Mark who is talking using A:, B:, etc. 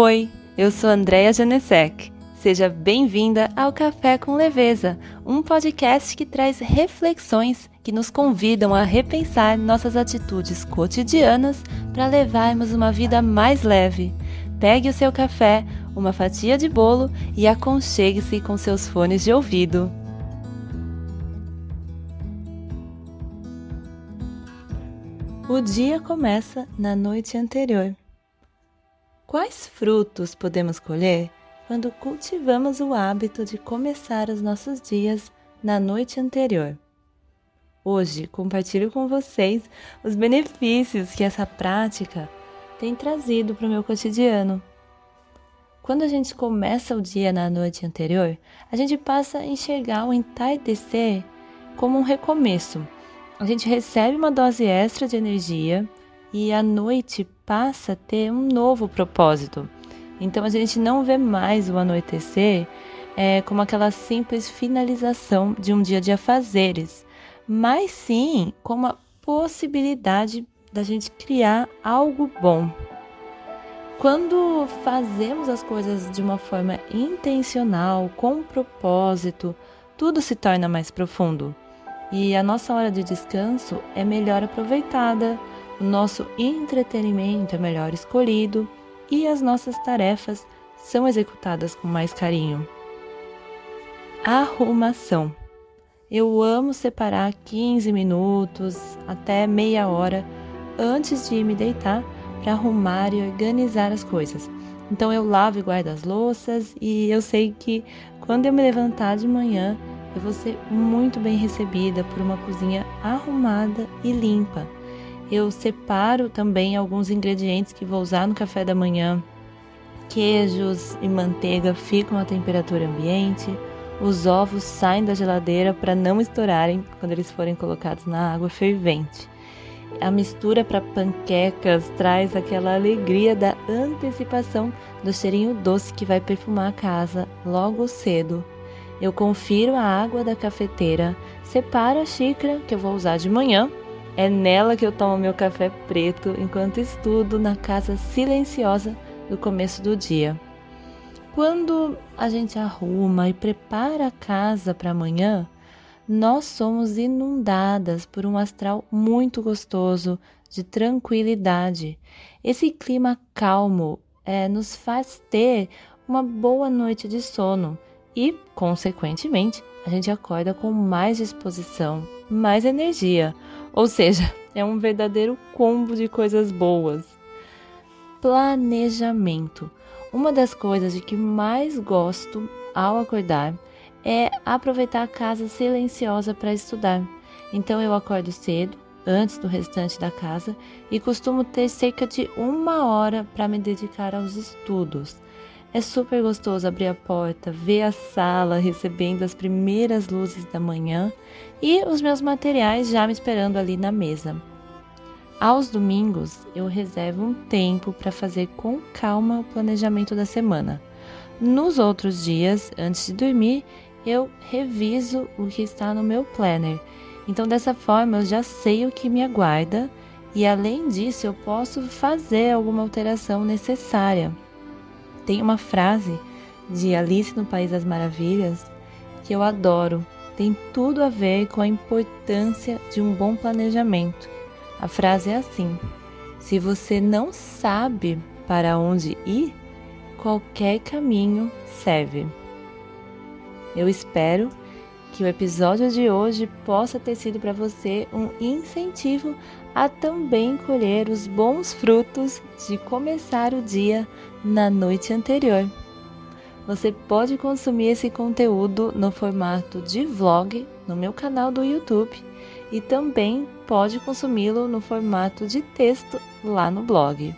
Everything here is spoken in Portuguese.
A: Oi, eu sou Andréa Janesek. Seja bem-vinda ao Café com Leveza, um podcast que traz reflexões que nos convidam a repensar nossas atitudes cotidianas para levarmos uma vida mais leve. Pegue o seu café, uma fatia de bolo e aconchegue-se com seus fones de ouvido. O dia começa na noite anterior. Quais frutos podemos colher quando cultivamos o hábito de começar os nossos dias na noite anterior? Hoje compartilho com vocês os benefícios que essa prática tem trazido para o meu cotidiano. Quando a gente começa o dia na noite anterior, a gente passa a enxergar o entardecer como um recomeço a gente recebe uma dose extra de energia e a noite passa a ter um novo propósito. Então a gente não vê mais o anoitecer é, como aquela simples finalização de um dia de afazeres, mas sim como a possibilidade da gente criar algo bom. Quando fazemos as coisas de uma forma intencional, com propósito, tudo se torna mais profundo e a nossa hora de descanso é melhor aproveitada, o nosso entretenimento é melhor escolhido e as nossas tarefas são executadas com mais carinho. Arrumação. Eu amo separar 15 minutos até meia hora antes de me deitar para arrumar e organizar as coisas. Então eu lavo e guardo as louças e eu sei que quando eu me levantar de manhã eu vou ser muito bem recebida por uma cozinha arrumada e limpa. Eu separo também alguns ingredientes que vou usar no café da manhã. Queijos e manteiga ficam à temperatura ambiente. Os ovos saem da geladeira para não estourarem quando eles forem colocados na água fervente. A mistura para panquecas traz aquela alegria da antecipação do cheirinho doce que vai perfumar a casa logo cedo eu confiro a água da cafeteira, separo a xícara que eu vou usar de manhã. É nela que eu tomo meu café preto enquanto estudo na casa silenciosa do começo do dia. Quando a gente arruma e prepara a casa para amanhã, nós somos inundadas por um astral muito gostoso, de tranquilidade. Esse clima calmo é, nos faz ter uma boa noite de sono e, consequentemente, a gente acorda com mais disposição, mais energia, ou seja, é um verdadeiro combo de coisas boas. Planejamento. Uma das coisas de que mais gosto ao acordar é aproveitar a casa silenciosa para estudar. Então eu acordo cedo, antes do restante da casa, e costumo ter cerca de uma hora para me dedicar aos estudos. É super gostoso abrir a porta, ver a sala recebendo as primeiras luzes da manhã e os meus materiais já me esperando ali na mesa. Aos domingos, eu reservo um tempo para fazer com calma o planejamento da semana. Nos outros dias, antes de dormir, eu reviso o que está no meu planner. Então, dessa forma, eu já sei o que me aguarda e, além disso, eu posso fazer alguma alteração necessária. Tem uma frase de Alice no País das Maravilhas que eu adoro. Tem tudo a ver com a importância de um bom planejamento. A frase é assim: Se você não sabe para onde ir, qualquer caminho serve. Eu espero que o episódio de hoje possa ter sido para você um incentivo a também colher os bons frutos de começar o dia na noite anterior. Você pode consumir esse conteúdo no formato de vlog no meu canal do YouTube e também pode consumi-lo no formato de texto lá no blog.